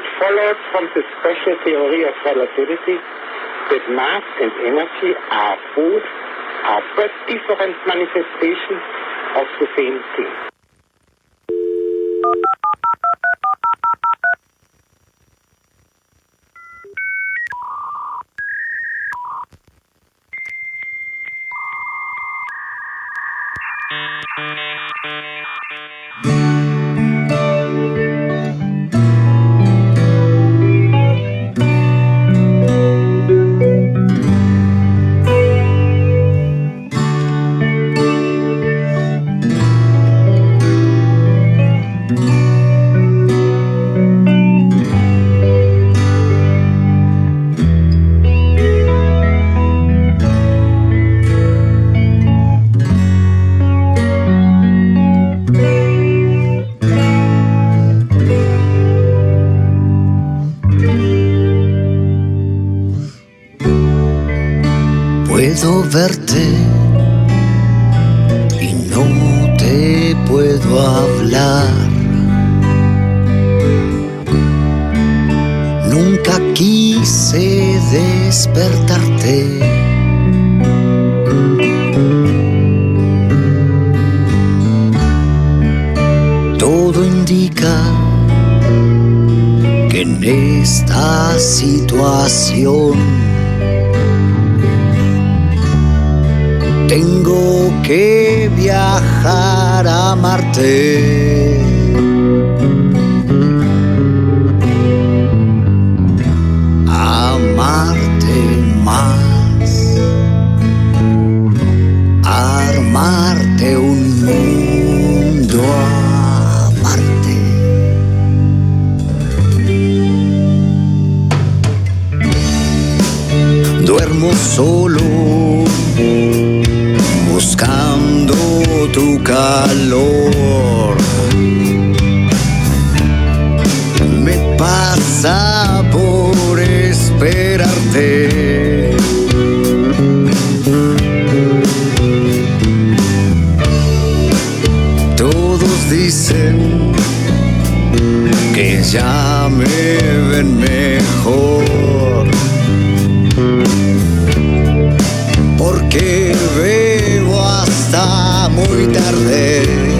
It follows from the special theory of relativity that mass and energy are both are but different manifestations of the same thing. Verte y no te puedo hablar. Nunca quise despertarte. Todo indica que en esta situación tengo que viajar a Marte. Amarte más, armarte un mundo aparte. Duermo solo tu calor. Me pasa por esperarte. Todos dicen que ya me ven mejor. Muy tarde.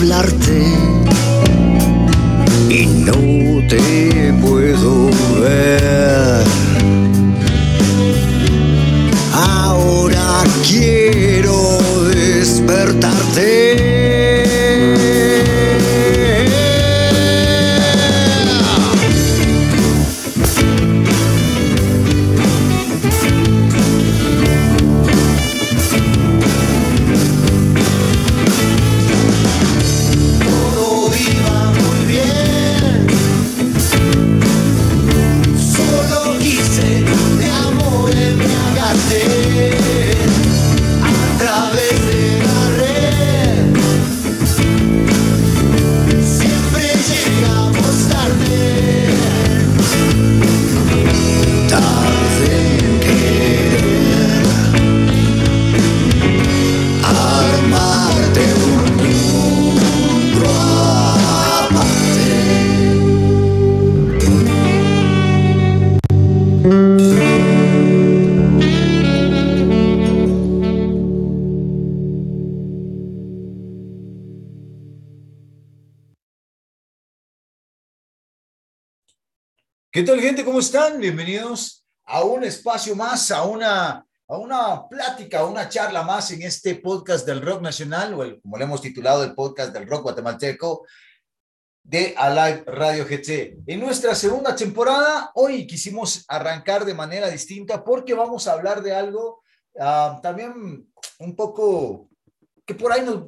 Puedo ¿Qué tal, gente? ¿Cómo están? Bienvenidos a un espacio más, a una, a una plática, a una charla más en este podcast del rock nacional, o el, como le hemos titulado, el podcast del rock guatemalteco de Alive Radio GT. En nuestra segunda temporada, hoy quisimos arrancar de manera distinta porque vamos a hablar de algo uh, también un poco que por ahí nos,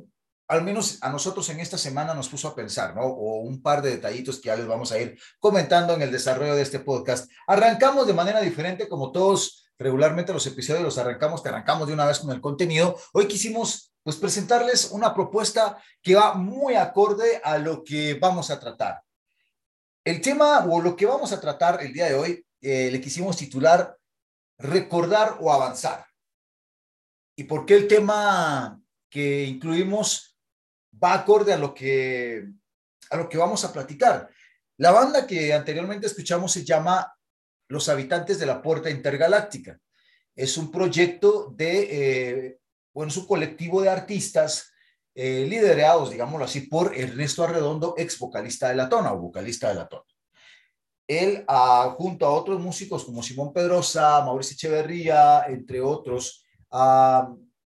al menos a nosotros en esta semana nos puso a pensar, ¿no? O un par de detallitos que ya les vamos a ir comentando en el desarrollo de este podcast. Arrancamos de manera diferente, como todos regularmente los episodios los arrancamos, que arrancamos de una vez con el contenido. Hoy quisimos pues presentarles una propuesta que va muy acorde a lo que vamos a tratar. El tema o lo que vamos a tratar el día de hoy eh, le quisimos titular Recordar o avanzar. ¿Y por qué el tema que incluimos va acorde a lo que, a lo que vamos a platicar. La banda que anteriormente escuchamos se llama Los Habitantes de la Puerta Intergaláctica. Es un proyecto de, eh, bueno, es un colectivo de artistas eh, liderados, digámoslo así, por Ernesto Arredondo, ex vocalista de La Tona o vocalista de La Tona. Él, ah, junto a otros músicos como Simón Pedrosa, Mauricio Echeverría, entre otros, ah,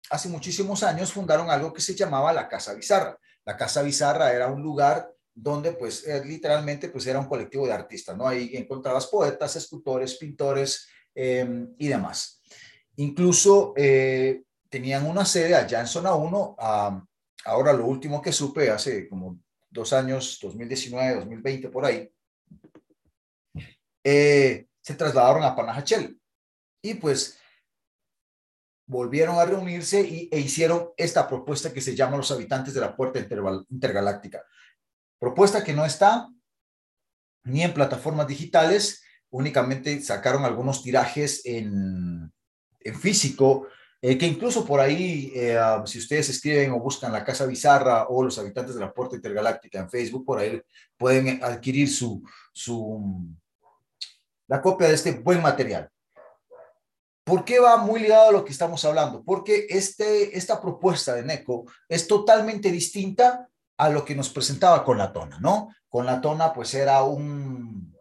hace muchísimos años fundaron algo que se llamaba la Casa Bizarra. La Casa Bizarra era un lugar donde pues eh, literalmente pues era un colectivo de artistas, ¿no? Ahí encontrabas poetas, escultores, pintores em, y demás. Incluso eh, tenían una sede allá en Zona 1, ahora lo último que supe hace como dos años, 2019, 2020, por ahí, eh, se trasladaron a Panajachel. Y pues volvieron a reunirse y, e hicieron esta propuesta que se llama Los Habitantes de la Puerta Intergaláctica. Propuesta que no está ni en plataformas digitales, únicamente sacaron algunos tirajes en, físico, eh, que incluso por ahí, eh, um, si ustedes escriben o buscan la Casa Bizarra o los habitantes de la Puerta Intergaláctica en Facebook, por ahí pueden adquirir su, su, la copia de este buen material. ¿Por qué va muy ligado a lo que estamos hablando? Porque este, esta propuesta de NECO es totalmente distinta a lo que nos presentaba con la tona, ¿no? Con la tona, pues era un,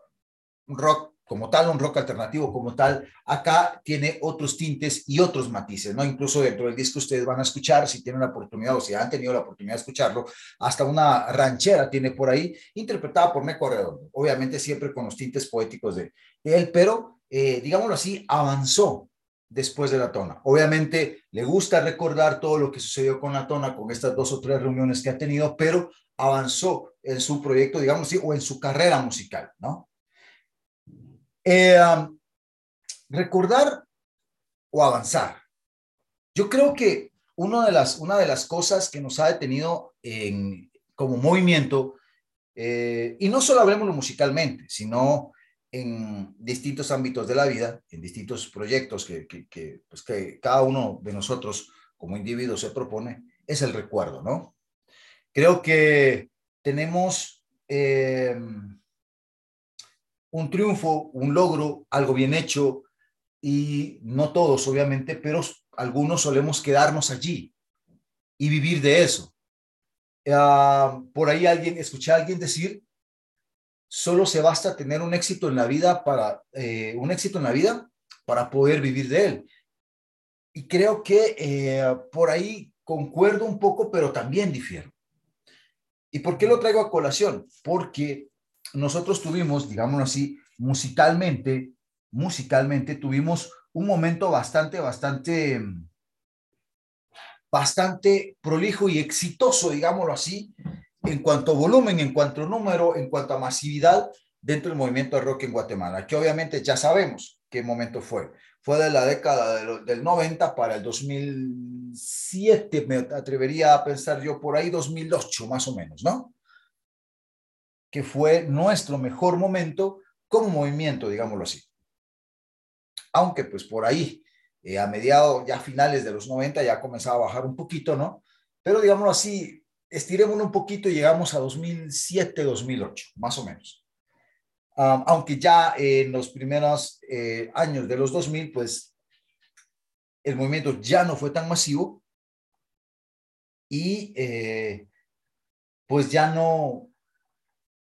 rock como tal, un rock alternativo como tal. Acá tiene otros tintes y otros matices, ¿no? Incluso dentro del disco ustedes van a escuchar, si tienen la oportunidad o si han tenido la oportunidad de escucharlo, hasta una ranchera tiene por ahí, interpretada por Neco Redondo. Obviamente siempre con los tintes poéticos de él, pero, eh, digámoslo así, avanzó después de la tona. Obviamente le gusta recordar todo lo que sucedió con la tona, con estas dos o tres reuniones que ha tenido, pero avanzó en su proyecto, digamos así, o en su carrera musical, ¿no? Eh, um, recordar o avanzar. Yo creo que una de las, una de las cosas que nos ha detenido en, como movimiento, eh, y no solo hablemos musicalmente, sino en distintos ámbitos de la vida, en distintos proyectos que, que, pues que cada uno de nosotros como individuos se propone, es el recuerdo, ¿no? Creo que tenemos eh, un triunfo, un logro, algo bien hecho, y no todos, obviamente, pero algunos solemos quedarnos allí y vivir de eso. Ah, por ahí alguien, escuché a alguien decir solo se basta tener un éxito en la vida para, eh, un éxito en la vida para poder vivir de él. Y creo que eh, por ahí concuerdo un poco, pero también difiero. ¿Y por qué lo traigo a colación? Porque nosotros tuvimos, digámoslo así, musicalmente, musicalmente tuvimos un momento bastante, bastante, bastante prolijo y exitoso, digámoslo así, en cuanto a volumen, en cuanto a número, en cuanto a masividad dentro del movimiento de rock en Guatemala, que obviamente ya sabemos qué momento fue. Fue de la década del 90 para el 2007, me atrevería a pensar yo por ahí, 2008 más o menos, ¿no? Que fue nuestro mejor momento como movimiento, digámoslo así. Aunque pues por ahí, eh, a mediados, ya finales de los 90, ya comenzaba a bajar un poquito, ¿no? Pero digámoslo así, estiremos un poquito y llegamos a 2007, 2008, más o menos. aunque ya en los primeros eh, años de los 2000, pues el movimiento ya no fue tan masivo y eh, pues ya no,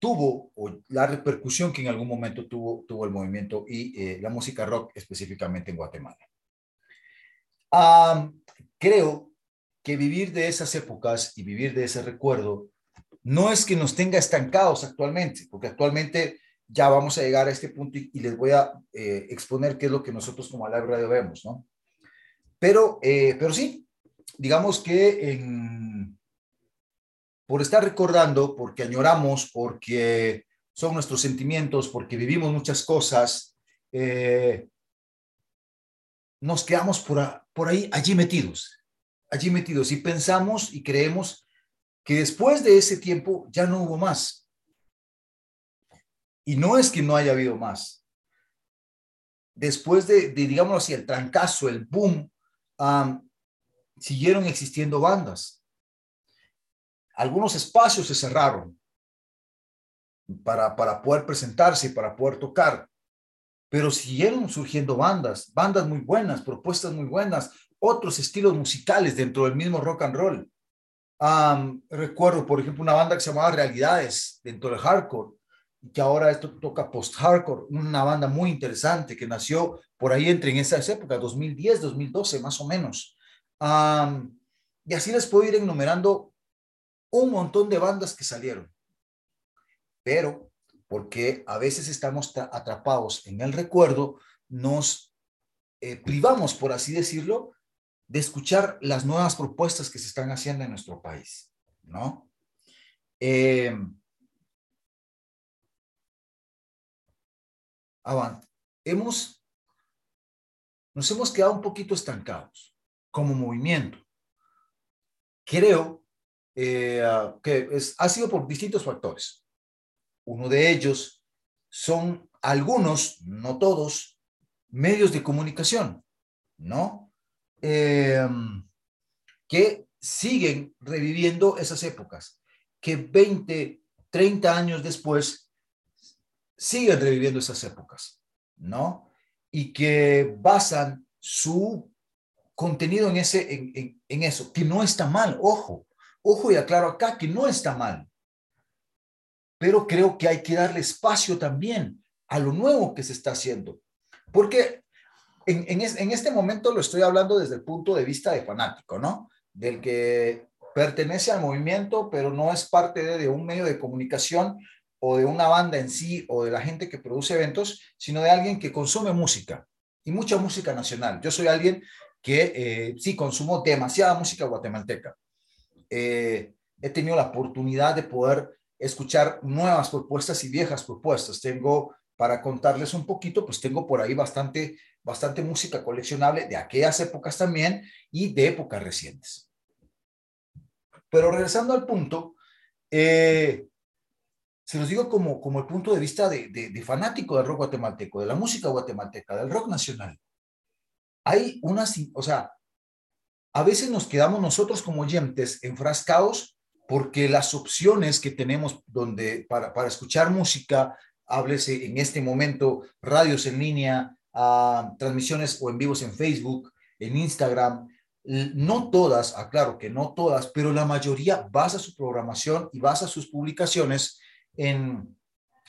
tuvo la repercusión que en algún momento tuvo, tuvo el movimiento y eh, la música rock específicamente en Guatemala. creo que vivir de esas épocas y vivir de ese recuerdo no es que nos tenga estancados actualmente, porque actualmente ya vamos a llegar a este punto y, les voy a eh, exponer qué es lo que nosotros como Live Radio vemos, ¿no? Pero, eh, pero sí, digamos que por estar recordando, porque añoramos, porque son nuestros sentimientos, porque vivimos muchas cosas, eh, nos quedamos por, por ahí, allí metidos, allí metidos y pensamos y creemos que después de ese tiempo ya no hubo más. Y no es que no haya habido más. Después de, digamos así, el trancazo, el boom, siguieron existiendo bandas algunos espacios se cerraron para, para poder presentarse para poder tocar, pero siguieron surgiendo bandas, bandas muy buenas, propuestas muy buenas, otros estilos musicales dentro del mismo rock and roll. recuerdo, por ejemplo, una banda que se llamaba Realidades dentro del hardcore, que ahora esto toca post-hardcore, una banda muy interesante que nació por ahí entre en esas épocas, 2010, 2012 más o menos. y así les puedo ir enumerando un montón de bandas que salieron. Pero porque a veces estamos atrapados en el recuerdo, nos eh, privamos, por así decirlo, de escuchar las nuevas propuestas que se están haciendo en nuestro país, ¿no? Eh, hemos, nos hemos quedado un poquito estancados como movimiento. Creo eh, que es, ha sido por distintos factores. Uno de ellos son algunos, no todos, medios de comunicación, ¿no? Em, que siguen reviviendo esas épocas, que 20, 30 años después siguen reviviendo esas épocas, ¿no? Y que basan su contenido en, ese, en, en eso, que no está mal, ojo, Ojo y aclaro acá que no está mal, pero creo que hay que darle espacio también a lo nuevo que se está haciendo, porque en, este momento lo estoy hablando desde el punto de vista de fanático, ¿no? Del que pertenece al movimiento, pero no es parte de, un medio de comunicación o de una banda en sí o de la gente que produce eventos, sino de alguien que consume música y mucha música nacional. Yo soy alguien que eh, sí consumo demasiada música guatemalteca. Eh, he tenido la oportunidad de poder escuchar nuevas propuestas y viejas propuestas. Tengo, para contarles un poquito, pues tengo por ahí bastante, bastante música coleccionable de aquellas épocas también y de épocas recientes. Pero regresando al punto, eh, se los digo como, como el punto de vista de, de, fanático del rock guatemalteco, de la música guatemalteca, del rock nacional. Hay unas, o sea, a veces nos quedamos nosotros como oyentes enfrascados porque las opciones que tenemos donde para, para escuchar música, háblese en este momento radios en línea, transmisiones o en vivos en Facebook, en Instagram, no todas, aclaro que no todas, pero la mayoría basa su programación y basa sus publicaciones en,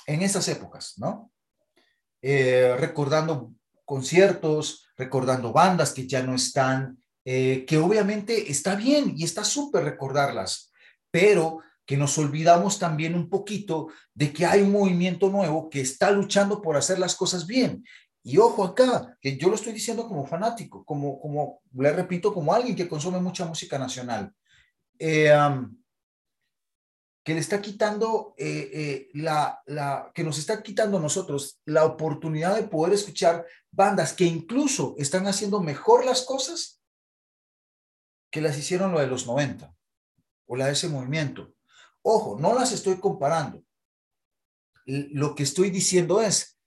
en esas épocas, ¿no? Eh, recordando conciertos, recordando bandas que ya no están, eh, que obviamente está bien y está súper recordarlas, pero que nos olvidamos también un poquito de que hay un movimiento nuevo que está luchando por hacer las cosas bien. Y ojo acá, que yo lo estoy diciendo como fanático, como, como le repito, como alguien que consume mucha música nacional, eh, que le está quitando eh, la, la, que nos está quitando a nosotros la oportunidad de poder escuchar bandas que incluso están haciendo mejor las cosas que las hicieron lo de los 90 o la de ese movimiento. Ojo, no las estoy comparando. Lo que estoy diciendo es,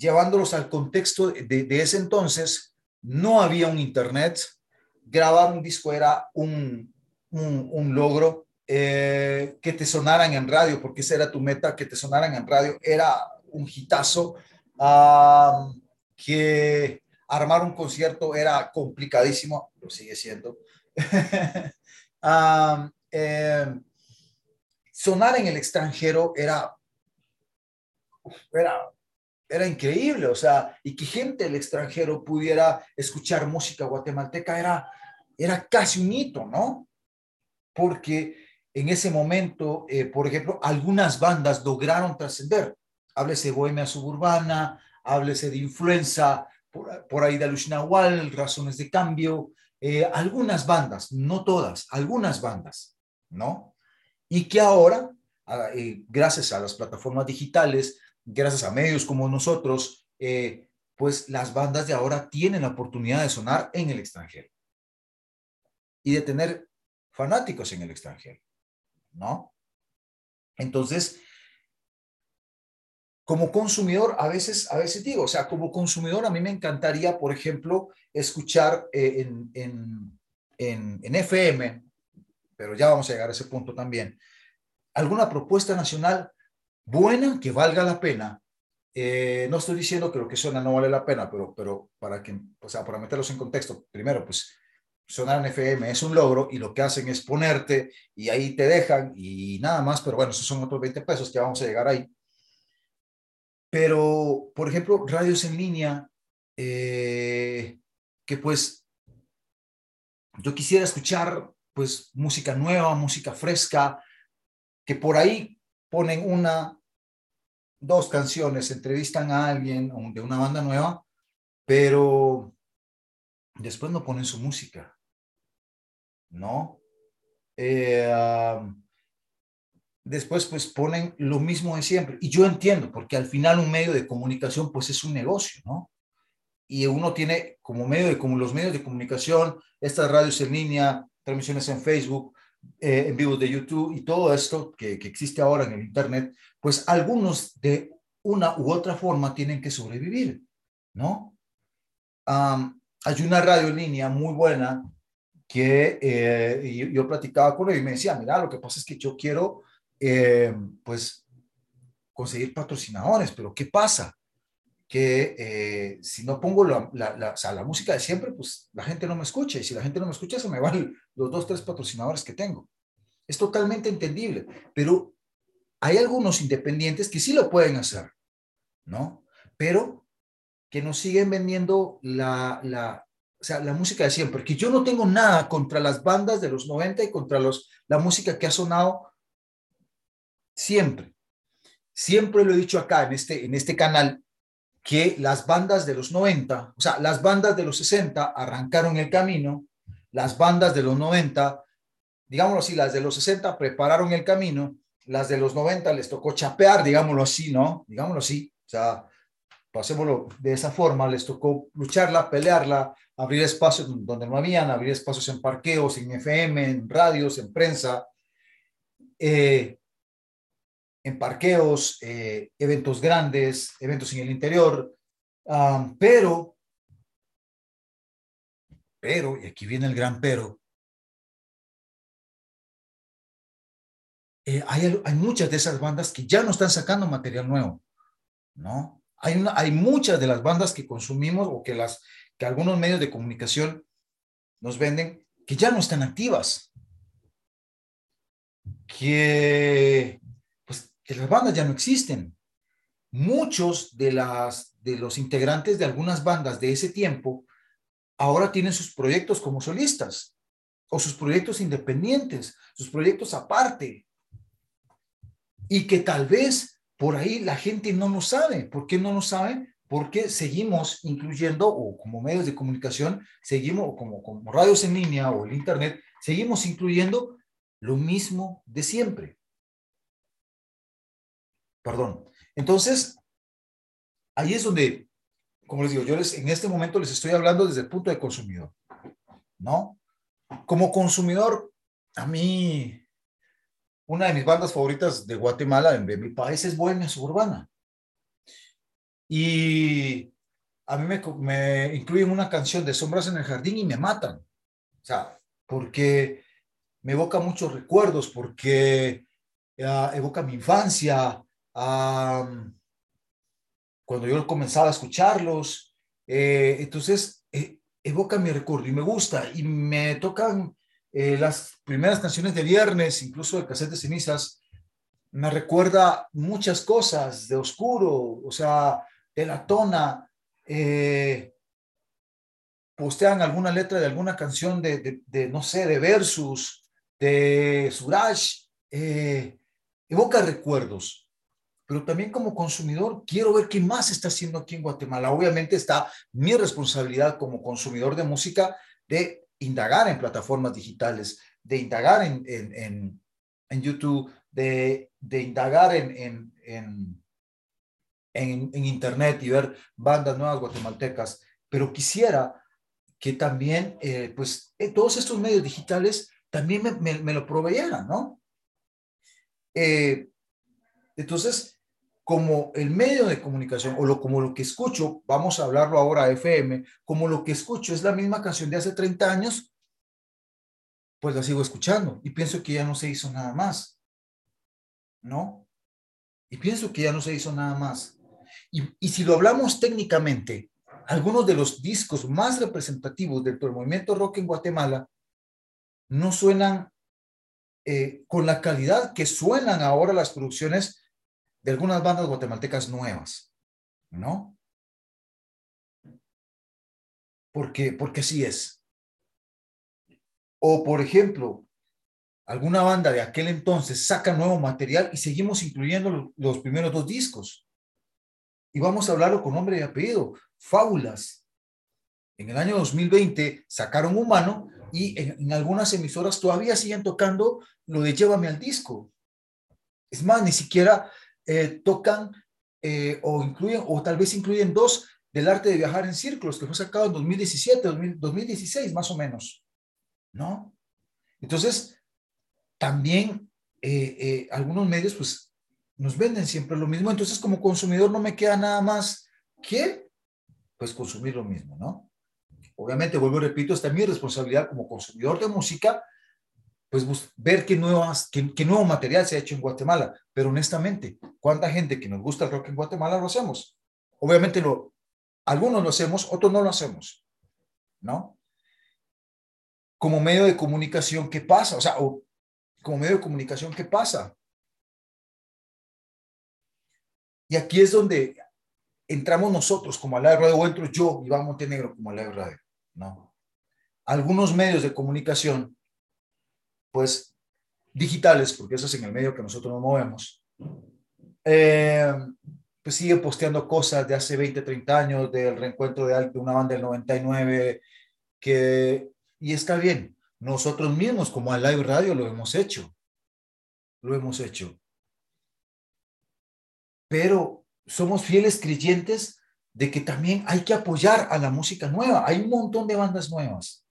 llevándolos al contexto de, ese entonces, no había un Internet, grabar un disco era un, logro, eh, que te sonaran en radio, porque esa era tu meta, que te sonaran en radio, era un hitazo, que armar un concierto era complicadísimo, lo sigue siendo. Eh, sonar en el extranjero era, era, era increíble, o sea, y que gente del extranjero pudiera escuchar música guatemalteca era, era casi un hito, ¿no? Porque en ese momento, eh, por ejemplo, algunas bandas lograron trascender. Háblese Bohemia Suburbana, háblese de Influenza, por, ahí de Alushinahual, Razones de Cambio, eh, algunas bandas, no todas, algunas bandas, ¿no? Y que ahora, eh, gracias a las plataformas digitales, gracias a medios como nosotros, pues las bandas de ahora tienen la oportunidad de sonar en el extranjero y de tener fanáticos en el extranjero. ¿no? Entonces, como consumidor, a veces, a veces digo, o sea, como consumidor, a mí me encantaría, por ejemplo, escuchar eh, en, en, FM, pero ya vamos a llegar a ese punto también, alguna propuesta nacional buena que valga la pena. Eh, no estoy diciendo que lo que suena no vale la pena, pero, pero para que, o sea, para meterlos en contexto, primero, pues sonar en FM es un logro y lo que hacen es ponerte y ahí te dejan y nada más, pero bueno, esos son otros 20 pesos que vamos a llegar ahí. Pero, por ejemplo, radios en línea, eh, que pues yo quisiera escuchar pues música nueva, música fresca, que por ahí ponen una, dos canciones, entrevistan a alguien de una banda nueva, pero después no ponen su música. ¿no? Eh, después, pues ponen lo mismo de siempre. Y yo entiendo, porque al final un medio de comunicación, pues es un negocio, ¿no? Y uno tiene como medio de como los medios de comunicación, estas radios en línea, transmisiones en Facebook, eh, en vivo de YouTube y todo esto que, que, existe ahora en el Internet, pues algunos de una u otra forma tienen que sobrevivir, ¿no? hay una radio en línea muy buena que eh, yo, platicaba con él y me decía, mira, lo que pasa es que yo quiero, eh, pues, conseguir patrocinadores, pero ¿qué pasa? Que eh, si no pongo la, la, o sea, la, música de siempre, pues la gente no me escucha, y si la gente no me escucha, se me van los dos, tres patrocinadores que tengo. Es totalmente entendible, pero hay algunos independientes que sí lo pueden hacer, ¿no? Pero que nos siguen vendiendo la, la, o sea, la música de siempre, que yo no tengo nada contra las bandas de los 90 y contra los, la música que ha sonado siempre. Siempre lo he dicho acá en este, en este canal, que las bandas de los 90, o sea, las bandas de los 60 arrancaron el camino, las bandas de los 90, digámoslo así, las de los 60 prepararon el camino, las de los 90 les tocó chapear, digámoslo así, ¿no? Digámoslo así, o sea, pasémoslo de esa forma, les tocó lucharla, pelearla, abrir espacios donde no habían, abrir espacios en parqueos, en FM, en radios, en prensa, eh, en parqueos, eh, eventos grandes, eventos en el interior, pero, pero, y aquí viene el gran pero, eh, hay, hay muchas de esas bandas que ya no están sacando material nuevo, ¿no? Hay, hay muchas de las bandas que consumimos o que, las, que algunos medios de comunicación nos venden que ya no están activas. Que, pues, que las bandas ya no existen. Muchos de, las, de los integrantes de algunas bandas de ese tiempo ahora tienen sus proyectos como solistas o sus proyectos independientes, sus proyectos aparte. Y que tal vez por ahí la gente no lo sabe. ¿Por qué no lo sabe? Porque seguimos incluyendo, o como medios de comunicación, seguimos, como radios en línea o el Internet, seguimos incluyendo lo mismo de siempre. Perdón. Entonces, ahí es donde, como les digo, yo les, en este momento les estoy hablando desde el punto de consumidor, ¿no? Como consumidor, a mí una de mis bandas favoritas de Guatemala, de mi país, es Bohemia Suburbana. Y a mí me, me, incluyen una canción de Sombras en el Jardín y me matan. O sea, porque me evoca muchos recuerdos, porque uh, evoca mi infancia, um, cuando yo comenzaba a escucharlos. Eh, entonces, eh, evoca mi recuerdo y me gusta y me tocan eh, las primeras canciones de viernes, incluso el cassette de cenizas, me recuerda muchas cosas de oscuro, o sea, de la tona. Eh, postean alguna letra de alguna canción de, de, no sé, de versus, de Suraj, eh, evoca recuerdos. Pero también como consumidor quiero ver qué más está haciendo aquí en Guatemala. Obviamente está mi responsabilidad como consumidor de música de indagar en plataformas digitales, de indagar en, en, en, YouTube, de, de indagar en, en, Internet y ver bandas nuevas guatemaltecas. Pero quisiera que también, eh, pues, eh, todos estos medios digitales también me, me, lo proveyeran, ¿no? Eh, entonces, como el medio de comunicación o lo, como lo que escucho, vamos a hablarlo ahora FM, como lo que escucho es la misma canción de hace 30 años, pues la sigo escuchando y pienso que ya no se hizo nada más, ¿no? Y pienso que ya no se hizo nada más. Y, y si lo hablamos técnicamente, algunos de los discos más representativos del movimiento rock en Guatemala no suenan eh, con la calidad que suenan ahora las producciones de algunas bandas guatemaltecas nuevas, ¿no? Porque, porque así es. O, por ejemplo, alguna banda de aquel entonces saca nuevo material y seguimos incluyendo los primeros dos discos. Y vamos a hablarlo con nombre y apellido. Fábulas. En el año 2020 sacaron Humano y en, algunas emisoras todavía siguen tocando lo de Llévame al disco. Es más, ni siquiera eh, tocan eh, o incluyen, o tal vez incluyen dos del arte de viajar en círculos, que fue sacado en 2017, 2016 más o menos. ¿No? Entonces, también eh, algunos medios pues nos venden siempre lo mismo, entonces como consumidor no me queda nada más que pues consumir lo mismo, ¿no? Obviamente, vuelvo y repito, está mi responsabilidad como consumidor de música, pues ver qué, nuevas, qué, nuevo material se ha hecho en Guatemala. Pero honestamente, ¿cuánta gente que nos gusta el rock en Guatemala lo hacemos? Obviamente, lo, algunos lo hacemos, otros no lo hacemos, ¿no? Como medio de comunicación, ¿qué pasa? O sea, como medio de comunicación, ¿qué pasa? Y aquí es donde entramos nosotros como a la radio, o entro yo, Iván Montenegro, como a la radio, ¿no? Algunos medios de comunicación, pues digitales, porque eso es en el medio que nosotros nos movemos, eh, pues siguen posteando cosas de hace 20, 30 años, del reencuentro de, una banda del 99, que, y está bien, nosotros mismos como a Live Radio lo hemos hecho, lo hemos hecho. Pero somos fieles creyentes de que también hay que apoyar a la música nueva. Hay un montón de bandas nuevas.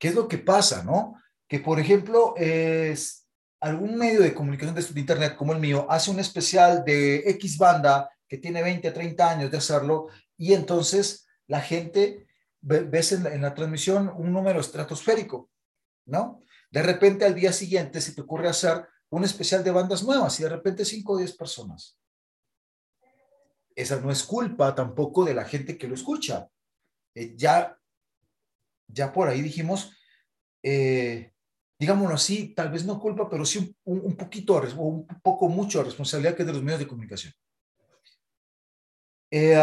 ¿Qué es lo que pasa, no? Que, por ejemplo, es algún medio de comunicación de Internet como el mío hace un especial de X banda que tiene 20, 30 años de hacerlo y entonces la gente ves en la, en la transmisión un número estratosférico, ¿no? De repente al día siguiente se te ocurre hacer un especial de bandas nuevas y de repente 5 o 10 personas esa no es culpa tampoco de la gente que lo escucha. Eh, ya, ya por ahí dijimos, eh, digámoslo así, tal vez no culpa, pero sí un, poquito, o un poco mucho responsabilidad que es de los medios de comunicación. Eh,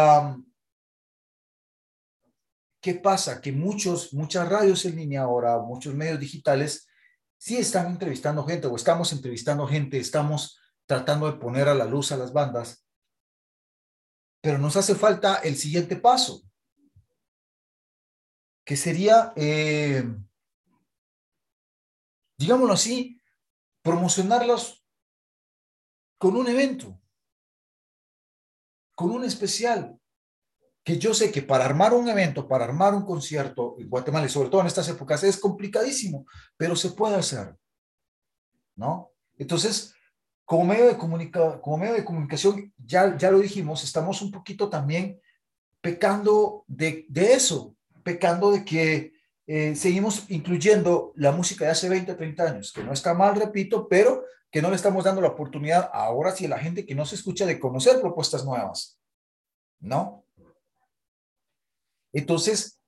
¿Qué pasa? Que muchos, muchas radios en línea ahora, muchos medios digitales, sí están entrevistando gente o estamos entrevistando gente, estamos tratando de poner a la luz a las bandas, pero nos hace falta el siguiente paso, que sería, eh, digámoslo así, promocionarlos con un evento, con un especial, que yo sé que para armar un evento, para armar un concierto en Guatemala, y sobre todo en estas épocas, es complicadísimo, pero se puede hacer, ¿no? Entonces, como medio de, como medio de comunicación, ya, ya lo dijimos, estamos un poquito también pecando de eso, pecando de que eh, seguimos incluyendo la música de hace 20, 30 años, que no está mal, repito, pero que no le estamos dando la oportunidad ahora sí a la gente que no se escucha de conocer propuestas nuevas, ¿no? Entonces,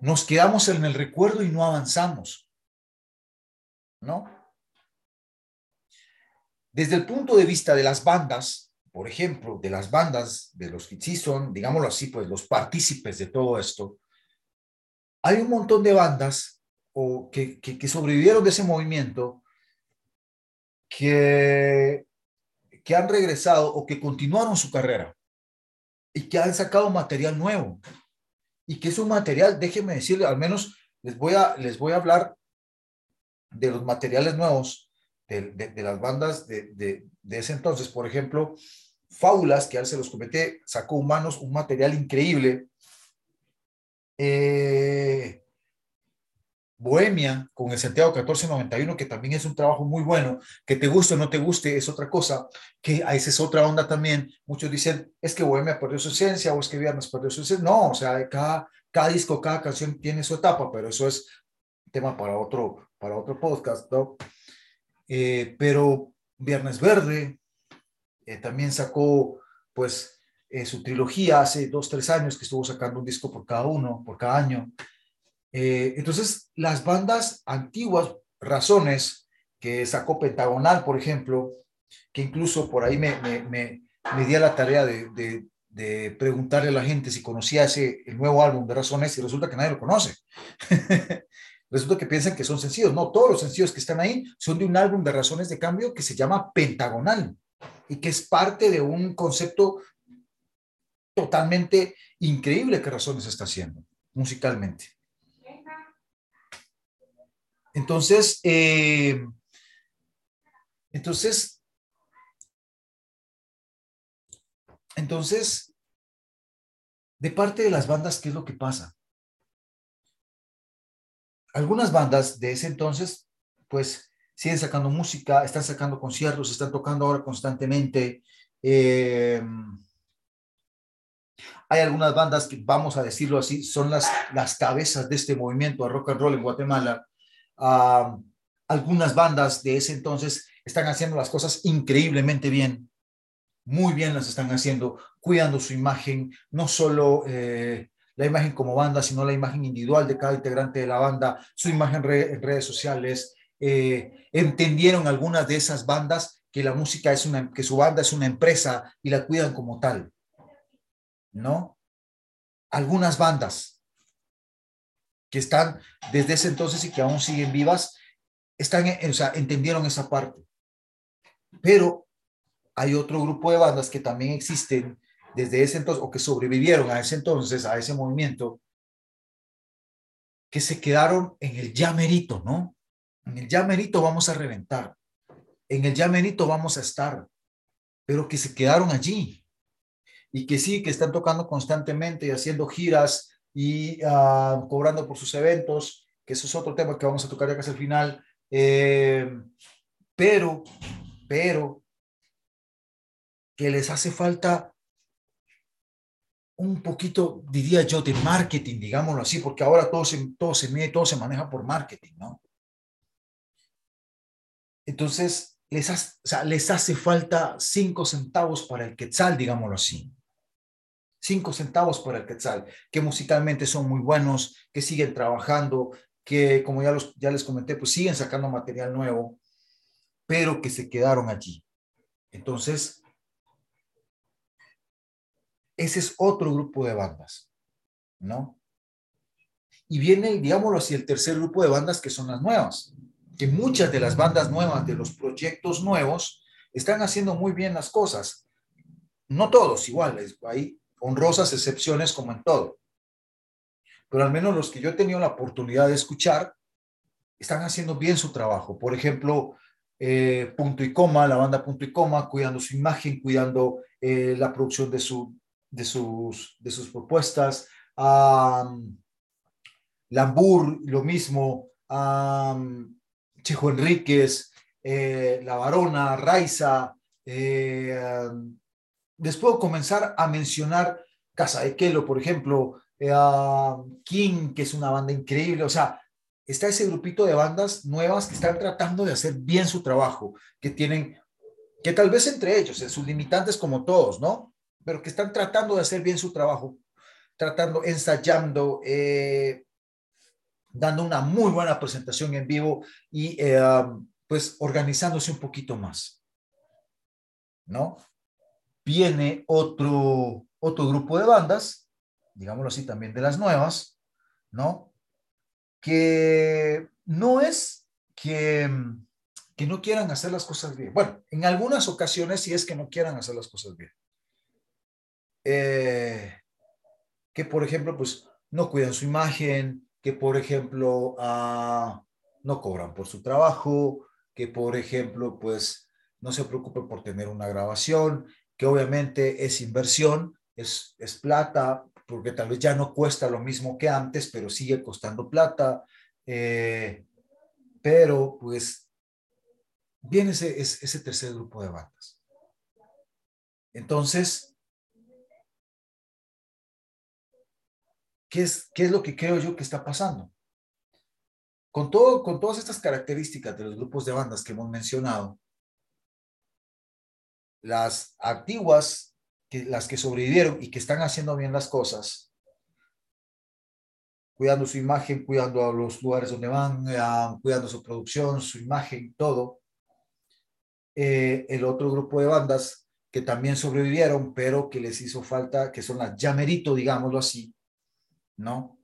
nos quedamos en el recuerdo y no avanzamos, ¿no? desde el punto de vista de las bandas, por ejemplo, de las bandas, de los que sí son, digámoslo así, pues los partícipes de todo esto, hay un montón de bandas o que, que, que sobrevivieron de ese movimiento que, que han regresado o que continuaron su carrera y que han sacado material nuevo y que es un material, déjenme decirle, al menos les voy a, les voy a hablar de los materiales nuevos de, de, de las bandas de, de, ese entonces. Por ejemplo, Fábulas, que ya se los comenté, sacó Humanos un material increíble. Eh, Bohemia con el Santiago 1491, que también es un trabajo muy bueno, que te guste o no te guste es otra cosa, que a esa es otra onda también. Muchos dicen, es que Bohemia perdió su esencia o es que Viernes perdió su esencia. No, o sea, cada, cada disco, cada canción tiene su etapa, pero eso es tema para otro, para otro podcast, ¿no? Eh, pero Viernes Verde eh, también sacó, pues, eh, su trilogía hace dos, tres años que estuvo sacando un disco por cada uno, por cada año. Eh, entonces, las bandas antiguas, Razones, que sacó Pentagonal, por ejemplo, que incluso por ahí me, me, me, me di a la tarea de, de, de, preguntarle a la gente si conocía ese, el nuevo álbum de Razones y resulta que nadie lo conoce. resulta que piensan que son sencillos. No, todos los sencillos que están ahí son de un álbum de Razones de Cambio que se llama Pentagonal y que es parte de un concepto totalmente increíble que Razones está haciendo musicalmente. Entonces, eh, entonces, entonces, de parte de las bandas, ¿qué es lo que pasa? Algunas bandas de ese entonces, pues, siguen sacando música, están sacando conciertos, están tocando ahora constantemente. Eh, hay algunas bandas que, vamos a decirlo así, son las, las cabezas de este movimiento a rock and roll en Guatemala. Uh, algunas bandas de ese entonces están haciendo las cosas increíblemente bien, muy bien las están haciendo, cuidando su imagen, no solo eh, la imagen como banda, sino la imagen individual de cada integrante de la banda, su imagen en redes sociales. Eh, entendieron algunas de esas bandas que la música es una, que su banda es una empresa y la cuidan como tal, ¿no? Algunas bandas que están desde ese entonces y que aún siguen vivas, están, o sea, entendieron esa parte. Pero hay otro grupo de bandas que también existen desde ese entonces o que sobrevivieron a ese entonces, a ese movimiento, que se quedaron en el llamerito, ¿no? En el llamerito vamos a reventar, en el llamerito vamos a estar, pero que se quedaron allí y que sí, que están tocando constantemente y haciendo giras y uh, cobrando por sus eventos, que eso es otro tema que vamos a tocar ya casi al final. Eh, pero, pero, que les hace falta un poquito, diría yo, de marketing, digámoslo así, porque ahora todo se, todo se mide, todo se maneja por marketing, ¿no? Entonces, les, hace, o sea, les hace falta cinco centavos para el quetzal, digámoslo así cinco centavos por el quetzal, que musicalmente son muy buenos, que siguen trabajando, que como ya, los, ya les comenté, pues siguen sacando material nuevo, pero que se quedaron allí. Entonces, ese es otro grupo de bandas, ¿no? Y viene, digámoslo así, el tercer grupo de bandas que son las nuevas, que muchas de las bandas nuevas, de los proyectos nuevos, están haciendo muy bien las cosas. No todos iguales, hay honrosas excepciones como en todo. Pero al menos los que yo he tenido la oportunidad de escuchar están haciendo bien su trabajo. Por ejemplo, eh, Punto y Coma, la banda Punto y Coma, cuidando su imagen, cuidando eh, la producción de, su, de, sus, de sus propuestas. Um, Lambur, lo mismo. Um, Chejo Enríquez, eh, La Varona, Raiza, les puedo comenzar a mencionar Casa de Kelo, por ejemplo, eh, King, que es una banda increíble, o sea, está ese grupito de bandas nuevas que están tratando de hacer bien su trabajo, que tienen, que tal vez entre ellos, en sus limitantes como todos, ¿no? Pero que están tratando de hacer bien su trabajo, tratando, ensayando, eh, dando una muy buena presentación en vivo y eh, pues organizándose un poquito más. ¿no? Viene otro, otro grupo de bandas, digámoslo así, también de las nuevas, ¿no? Que no es que, que no quieran hacer las cosas bien. Bueno, en algunas ocasiones sí es que no quieran hacer las cosas bien. Eh, que, por ejemplo, pues no cuidan su imagen, que, por ejemplo, ah, no cobran por su trabajo, que, por ejemplo, pues no se preocupen por tener una grabación, que obviamente es inversión, es, es plata, porque tal vez ya no cuesta lo mismo que antes, pero sigue costando plata. eh, pero pues viene ese, ese, tercer grupo de bandas. Entonces, ¿qué es, ¿qué es lo que creo yo que está pasando? Con, todo, con todas estas características de los grupos de bandas que hemos mencionado, las antiguas, que, las que sobrevivieron y que están haciendo bien las cosas, cuidando su imagen, cuidando a los lugares donde van, uh, cuidando su producción, su imagen, todo. Eh, el otro grupo de bandas que también sobrevivieron, pero que les hizo falta, que son las llamerito, digámoslo así, ¿no?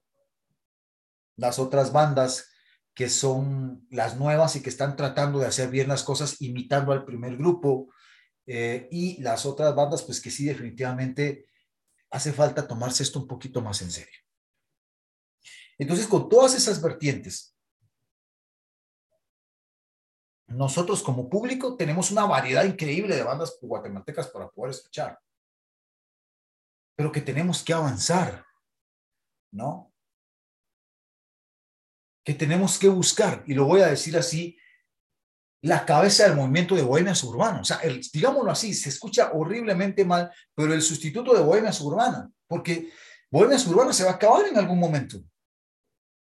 Las otras bandas que son las nuevas y que están tratando de hacer bien las cosas imitando al primer grupo, eh, y las otras bandas, pues que sí, definitivamente hace falta tomarse esto un poquito más en serio. Entonces, con todas esas vertientes, nosotros como público tenemos una variedad increíble de bandas guatemaltecas para poder escuchar, pero que tenemos que avanzar, ¿no? Que tenemos que buscar, y lo voy a decir así, la cabeza del movimiento de Bohemia Suburbana. O sea, digámoslo así, se escucha horriblemente mal, pero el sustituto de Bohemia Suburbana, porque Bohemia Suburbana se va a acabar en algún momento.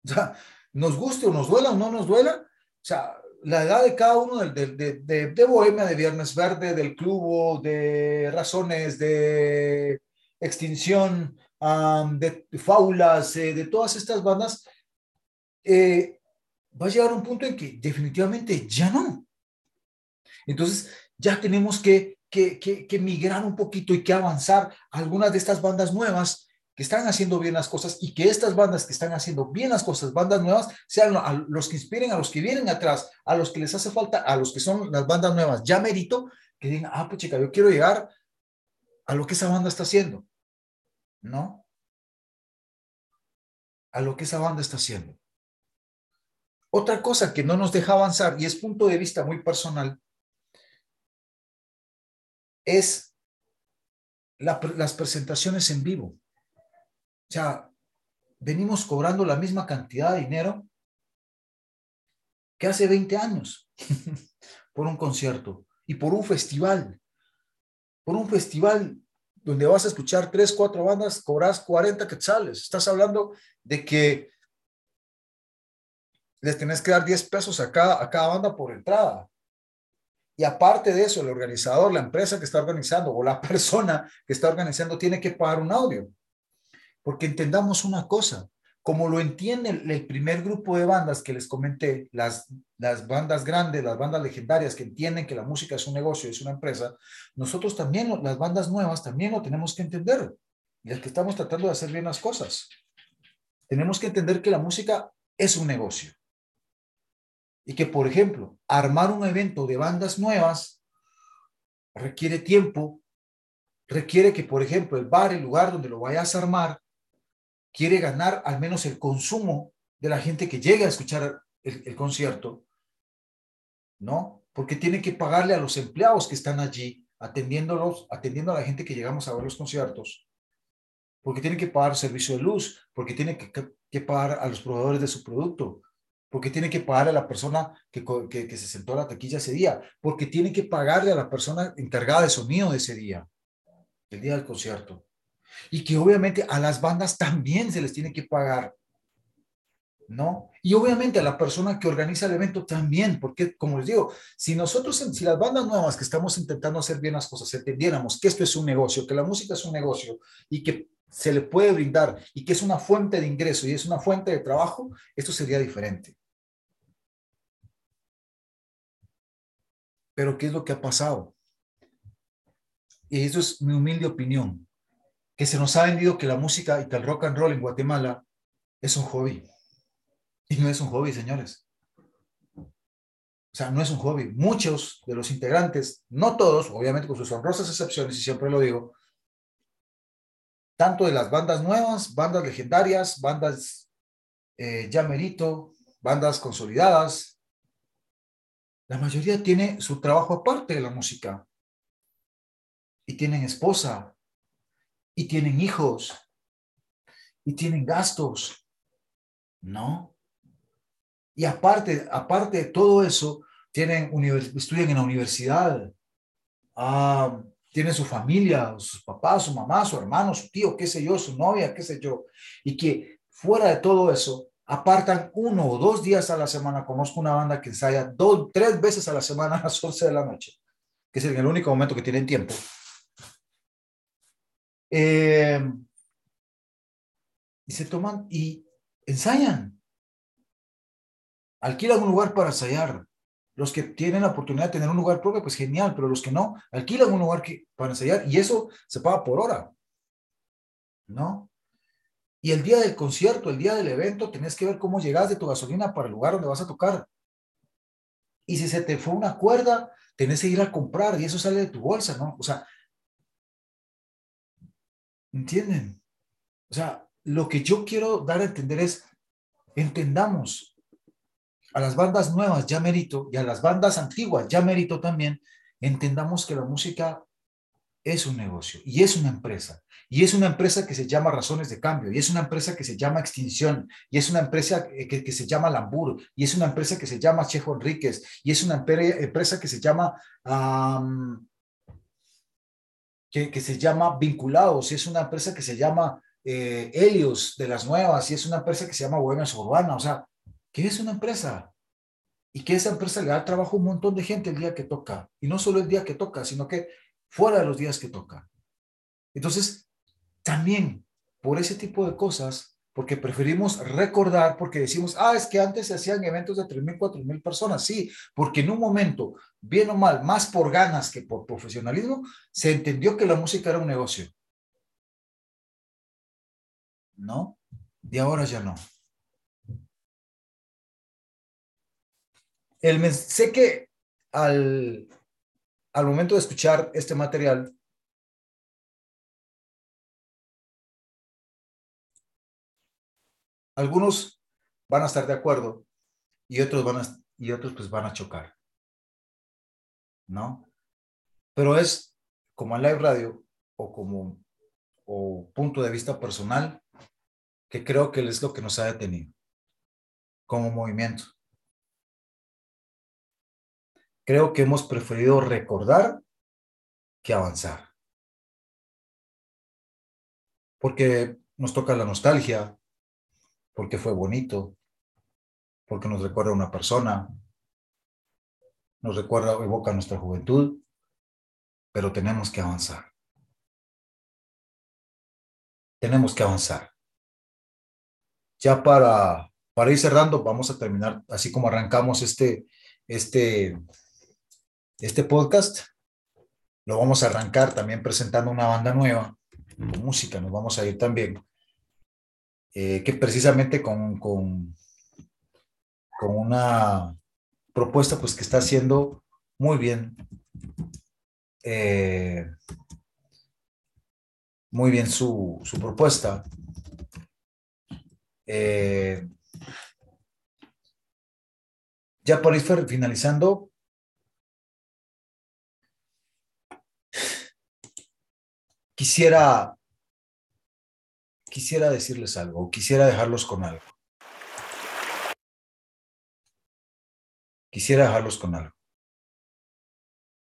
O sea, nos guste o nos duela o no nos duela, o sea, la edad de cada uno de, de, de, Bohemia, de Viernes Verde, del Clubo, de Razones, de Extinción, de Faulas, eh, de todas estas bandas, eh, va a llegar a un punto en que definitivamente ya no. Entonces, ya tenemos que, que, que, migrar un poquito y que avanzar algunas de estas bandas nuevas que están haciendo bien las cosas y que estas bandas que están haciendo bien las cosas, bandas nuevas, sean los que inspiren a los que vienen atrás, a los que les hace falta, a los que son las bandas nuevas, ya merito, que digan, ah, pues chica, yo quiero llegar a lo que esa banda está haciendo, ¿no? A lo que esa banda está haciendo. Otra cosa que no nos deja avanzar, y es punto de vista muy personal, es la, las presentaciones en vivo. O sea, venimos cobrando la misma cantidad de dinero que hace 20 años por un concierto y por un festival. Por un festival donde vas a escuchar tres, cuatro bandas, cobras 40 quetzales. Estás hablando de que les tenés que dar 10 pesos a cada, a cada banda por entrada. Y aparte de eso, el organizador, la empresa que está organizando o la persona que está organizando tiene que pagar un audio. Porque entendamos una cosa, como lo entiende el primer grupo de bandas que les comenté, las, las bandas grandes, las bandas legendarias que entienden que la música es un negocio, es una empresa, nosotros también, las bandas nuevas, también lo tenemos que entender. Y es que estamos tratando de hacer bien las cosas. Tenemos que entender que la música es un negocio. Y que, por ejemplo, armar un evento de bandas nuevas requiere tiempo, requiere que, por ejemplo, el bar, el lugar donde lo vayas a armar, quiere ganar al menos el consumo de la gente que llegue a escuchar el, concierto, ¿no? Porque tiene que pagarle a los empleados que están allí, atendiéndolos, atendiendo a la gente que llegamos a ver los conciertos, porque tiene que pagar servicio de luz, porque tiene que, que pagar a los proveedores de su producto, porque tiene que pagarle a la persona que, que, que, se sentó a la taquilla ese día, porque tiene que pagarle a la persona encargada de sonido de ese día, el día del concierto. Y que obviamente a las bandas también se les tiene que pagar, ¿no? Y obviamente a la persona que organiza el evento también, porque como les digo, si nosotros, si las bandas nuevas que estamos intentando hacer bien las cosas, entendiéramos que esto es un negocio, que la música es un negocio y que se le puede brindar y que es una fuente de ingreso y es una fuente de trabajo, esto sería diferente. Pero ¿qué es lo que ha pasado? y eso es mi humilde opinión, que se nos ha vendido que la música y que el rock and roll en Guatemala es un hobby. Y no es un hobby, señores. O sea, no es un hobby. Muchos de los integrantes, no todos, obviamente con sus honrosas excepciones, y siempre lo digo, tanto de las bandas nuevas, bandas legendarias, bandas eh, ya merito, bandas consolidadas, la mayoría tiene su trabajo aparte de la música. Y tienen esposa, y tienen hijos, y tienen gastos, ¿no? Y aparte, aparte de todo eso, tienen estudian en la universidad, ah, tienen su familia, sus papás, su mamá, su hermano, su tío, qué sé yo, su novia, qué sé yo. Y que fuera de todo eso, apartan uno o dos días a la semana. Conozco una banda que ensaya dos, tres veces a la semana a las 11 de la noche, que es el único momento que tienen tiempo. Eh, y se toman y ensayan alquilan un lugar para ensayar. Los que tienen la oportunidad de tener un lugar propio, pues genial, pero los que no, alquilan un lugar para ensayar y eso se paga por hora. ¿No? Y el día del concierto, el día del evento, tenés que ver cómo llegas de tu gasolina para el lugar donde vas a tocar. Y si se te fue una cuerda, tenés que ir a comprar y eso sale de tu bolsa, ¿no? O sea, ¿entienden? O sea, lo que yo quiero dar a entender es, entendamos, a las bandas nuevas ya merito y a las bandas antiguas ya merito también, entendamos que la música es un negocio y es una empresa. Y es una empresa que se llama Razones de Cambio, y es una empresa que se llama Extinción, y es una empresa que, se llama Lambur, y es una empresa que se llama Chejo Enríquez, y es una empresa que se llama que, se llama Vinculados, y es una empresa que se llama eh, Helios de las Nuevas, y es una empresa que se llama Buenas Urbana. O sea, ¿Qué es una empresa? Y que esa empresa le da trabajo a un montón de gente el día que toca. Y no solo el día que toca, sino que fuera de los días que toca. Entonces, también por ese tipo de cosas, porque preferimos recordar, porque decimos, ah, es que antes se hacían eventos de 3.000, 4.000 personas. Sí, porque en un momento, bien o mal, más por ganas que por profesionalismo, se entendió que la música era un negocio. ¿No? Y ahora ya no. El, sé que al, al momento de escuchar este material, algunos van a estar de acuerdo y otros van a, y otros pues van a chocar. ¿No? Pero es como en live radio o como o punto de vista personal que creo que es lo que nos ha detenido como movimiento creo que hemos preferido recordar que avanzar. Porque nos toca la nostalgia, porque fue bonito, porque nos recuerda a una persona, nos recuerda, evoca nuestra juventud, pero tenemos que avanzar. Tenemos que avanzar. Ya para, para ir cerrando, vamos a terminar así como arrancamos este, este, este podcast lo vamos a arrancar también presentando una banda nueva, música, nos vamos a ir también, eh, que precisamente con, con, con, una propuesta pues que está haciendo muy bien, eh, muy bien su, su propuesta. Eh, ya por ir finalizando, quisiera, quisiera decirles algo, quisiera dejarlos con algo. Quisiera dejarlos con algo.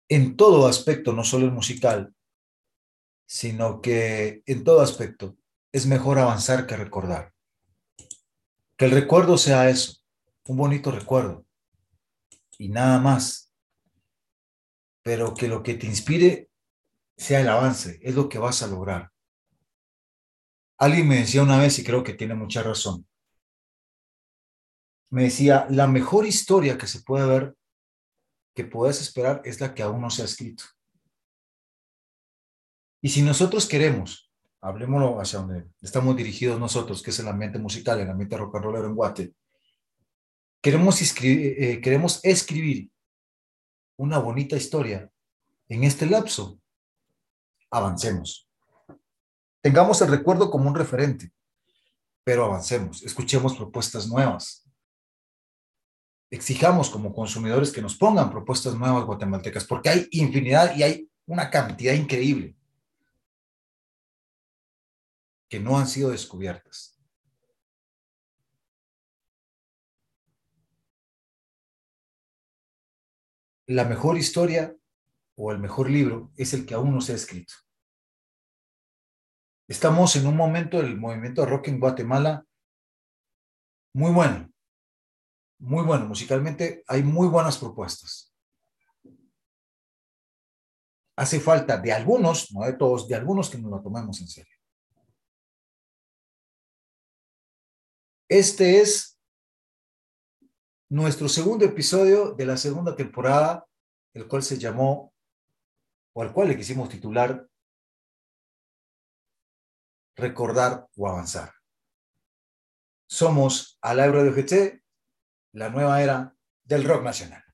En todo aspecto, no solo el musical, sino que en todo aspecto es mejor avanzar que recordar. Que el recuerdo sea eso, un bonito recuerdo y nada más. Pero que lo que te inspire sea el avance, es lo que vas a lograr. Alguien me decía una vez, y creo que tiene mucha razón, me decía, la mejor historia que se puede ver, que puedes esperar, es la que aún no se ha escrito. Y si nosotros queremos, hablemoslo hacia donde estamos dirigidos nosotros, que es el ambiente musical, el ambiente rock and rollero en Guate, queremos, eh, queremos escribir una bonita historia en este lapso, avancemos. Tengamos el recuerdo como un referente, pero avancemos, escuchemos propuestas nuevas. Exijamos como consumidores que nos pongan propuestas nuevas guatemaltecas, porque hay infinidad y hay una cantidad increíble que no han sido descubiertas. La mejor historia o el mejor libro es el que aún no se ha escrito. Estamos en un momento del movimiento rock en Guatemala muy bueno, muy bueno. Musicalmente hay muy buenas propuestas. Hace falta de algunos, no de todos, de algunos que nos lo tomemos en serio. Este es nuestro segundo episodio de la segunda temporada, el cual se llamó, al cual le quisimos titular, Recordar o Avanzar. Somos a la de OGT, la nueva era del rock nacional.